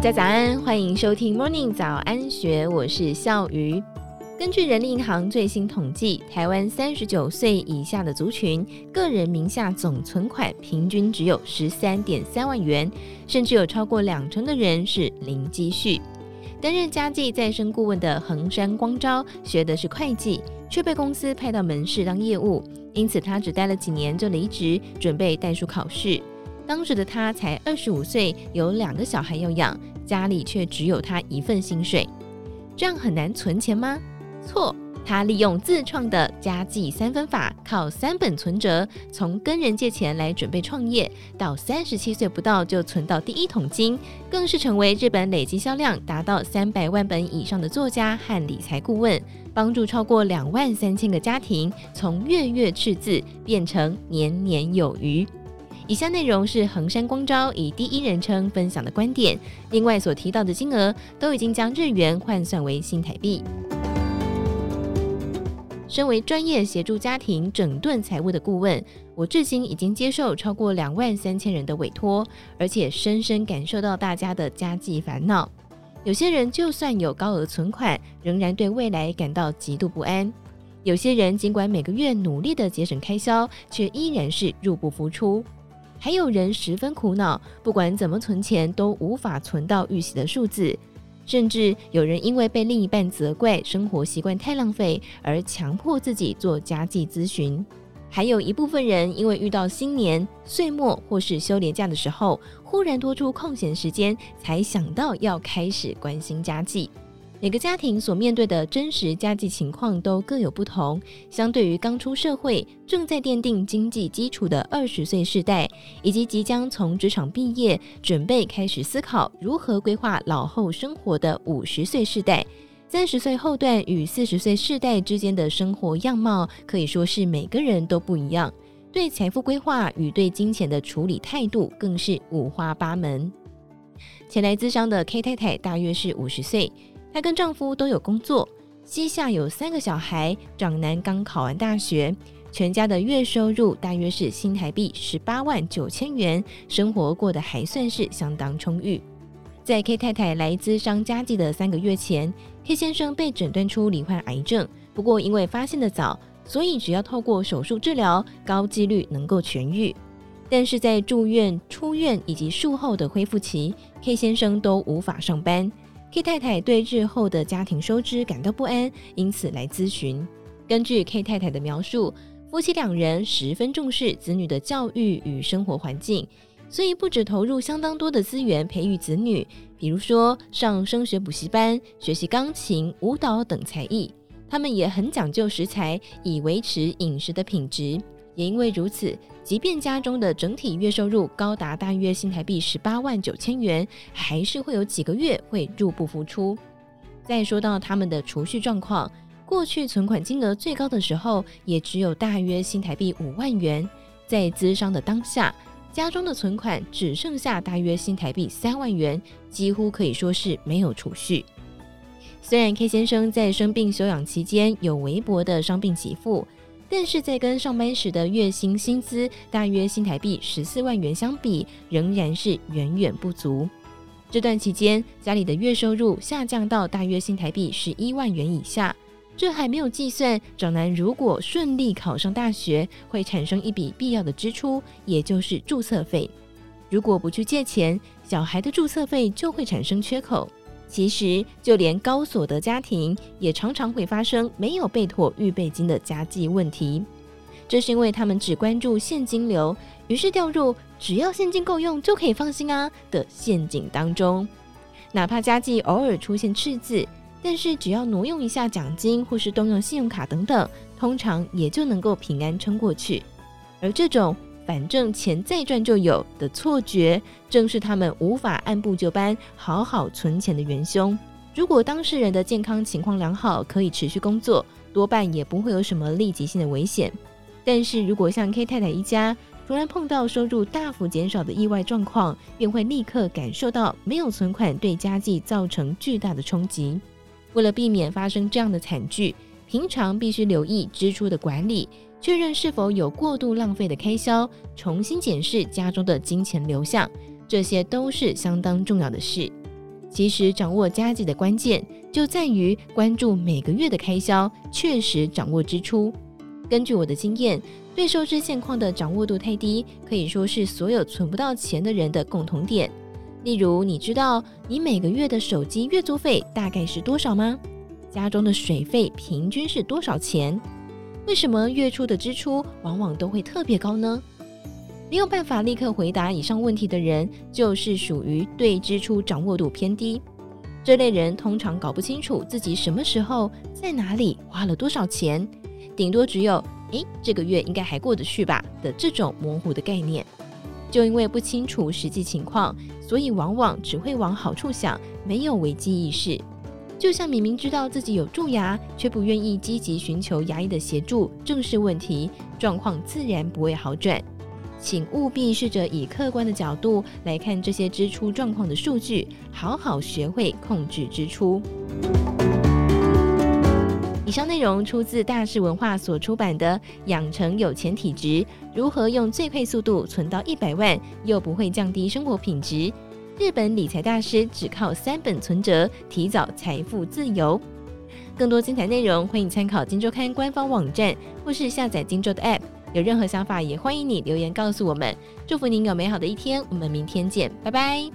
大家早安，欢迎收听 Morning 早安学，我是笑鱼。根据人力银行最新统计，台湾三十九岁以下的族群，个人名下总存款平均只有十三点三万元，甚至有超过两成的人是零积蓄。担任家计再生顾问的横山光昭，学的是会计，却被公司派到门市当业务，因此他只待了几年就离职，准备代书考试。当时的他才二十五岁，有两个小孩要养，家里却只有他一份薪水，这样很难存钱吗？错，他利用自创的家计三分法，靠三本存折，从跟人借钱来准备创业，到三十七岁不到就存到第一桶金，更是成为日本累计销量达到三百万本以上的作家和理财顾问，帮助超过两万三千个家庭从月月赤字变成年年有余。以下内容是横山光昭以第一人称分享的观点，另外所提到的金额都已经将日元换算为新台币。身为专业协助家庭整顿财务的顾问，我至今已经接受超过两万三千人的委托，而且深深感受到大家的家计烦恼。有些人就算有高额存款，仍然对未来感到极度不安；有些人尽管每个月努力的节省开销，却依然是入不敷出；还有人十分苦恼，不管怎么存钱都无法存到预期的数字。甚至有人因为被另一半责怪生活习惯太浪费，而强迫自己做家计咨询；还有一部分人因为遇到新年、岁末或是休年假的时候，忽然多出空闲时间，才想到要开始关心家计。每个家庭所面对的真实家计情况都各有不同。相对于刚出社会、正在奠定经济基础的二十岁世代，以及即将从职场毕业、准备开始思考如何规划老后生活的五十岁世代，三十岁后段与四十岁世代之间的生活样貌，可以说是每个人都不一样。对财富规划与对金钱的处理态度，更是五花八门。前来咨商的 K 太太大约是五十岁。她跟丈夫都有工作，膝下有三个小孩，长男刚考完大学，全家的月收入大约是新台币十八万九千元，生活过得还算是相当充裕。在 K 太太来资商家计的三个月前，K 先生被诊断出罹患癌症，不过因为发现得早，所以只要透过手术治疗，高几率能够痊愈。但是在住院、出院以及术后的恢复期，K 先生都无法上班。K 太太对日后的家庭收支感到不安，因此来咨询。根据 K 太太的描述，夫妻两人十分重视子女的教育与生活环境，所以不只投入相当多的资源培育子女，比如说上升学补习班、学习钢琴、舞蹈等才艺。他们也很讲究食材，以维持饮食的品质。也因为如此，即便家中的整体月收入高达大约新台币十八万九千元，还是会有几个月会入不敷出。再说到他们的储蓄状况，过去存款金额最高的时候，也只有大约新台币五万元。在资商的当下，家中的存款只剩下大约新台币三万元，几乎可以说是没有储蓄。虽然 K 先生在生病休养期间有微薄的伤病给付。但是在跟上班时的月薪薪资大约新台币十四万元相比，仍然是远远不足。这段期间，家里的月收入下降到大约新台币十一万元以下。这还没有计算长男如果顺利考上大学，会产生一笔必要的支出，也就是注册费。如果不去借钱，小孩的注册费就会产生缺口。其实，就连高所得家庭也常常会发生没有备妥预备金的家计问题。这是因为他们只关注现金流，于是掉入只要现金够用就可以放心啊的陷阱当中。哪怕家计偶尔出现赤字，但是只要挪用一下奖金或是动用信用卡等等，通常也就能够平安撑过去。而这种反正钱再赚就有的错觉，正是他们无法按部就班好好存钱的元凶。如果当事人的健康情况良好，可以持续工作，多半也不会有什么立即性的危险。但是如果像 K 太太一家，突然碰到收入大幅减少的意外状况，便会立刻感受到没有存款对家计造成巨大的冲击。为了避免发生这样的惨剧，平常必须留意支出的管理。确认是否有过度浪费的开销，重新检视家中的金钱流向，这些都是相当重要的事。其实掌握家计的关键就在于关注每个月的开销，确实掌握支出。根据我的经验，对收支现况的掌握度太低，可以说是所有存不到钱的人的共同点。例如，你知道你每个月的手机月租费大概是多少吗？家中的水费平均是多少钱？为什么月初的支出往往都会特别高呢？没有办法立刻回答以上问题的人，就是属于对支出掌握度偏低。这类人通常搞不清楚自己什么时候在哪里花了多少钱，顶多只有“诶，这个月应该还过得去吧”的这种模糊的概念。就因为不清楚实际情况，所以往往只会往好处想，没有危机意识。就像明明知道自己有蛀牙，却不愿意积极寻求牙医的协助，正视问题，状况自然不会好转。请务必试着以客观的角度来看这些支出状况的数据，好好学会控制支出。以上内容出自大是文化所出版的《养成有钱体质：如何用最快速度存到一百万，又不会降低生活品质》。日本理财大师只靠三本存折，提早财富自由。更多精彩内容，欢迎参考《金周刊》官方网站，或是下载《金周》的 App。有任何想法，也欢迎你留言告诉我们。祝福您有美好的一天，我们明天见，拜拜。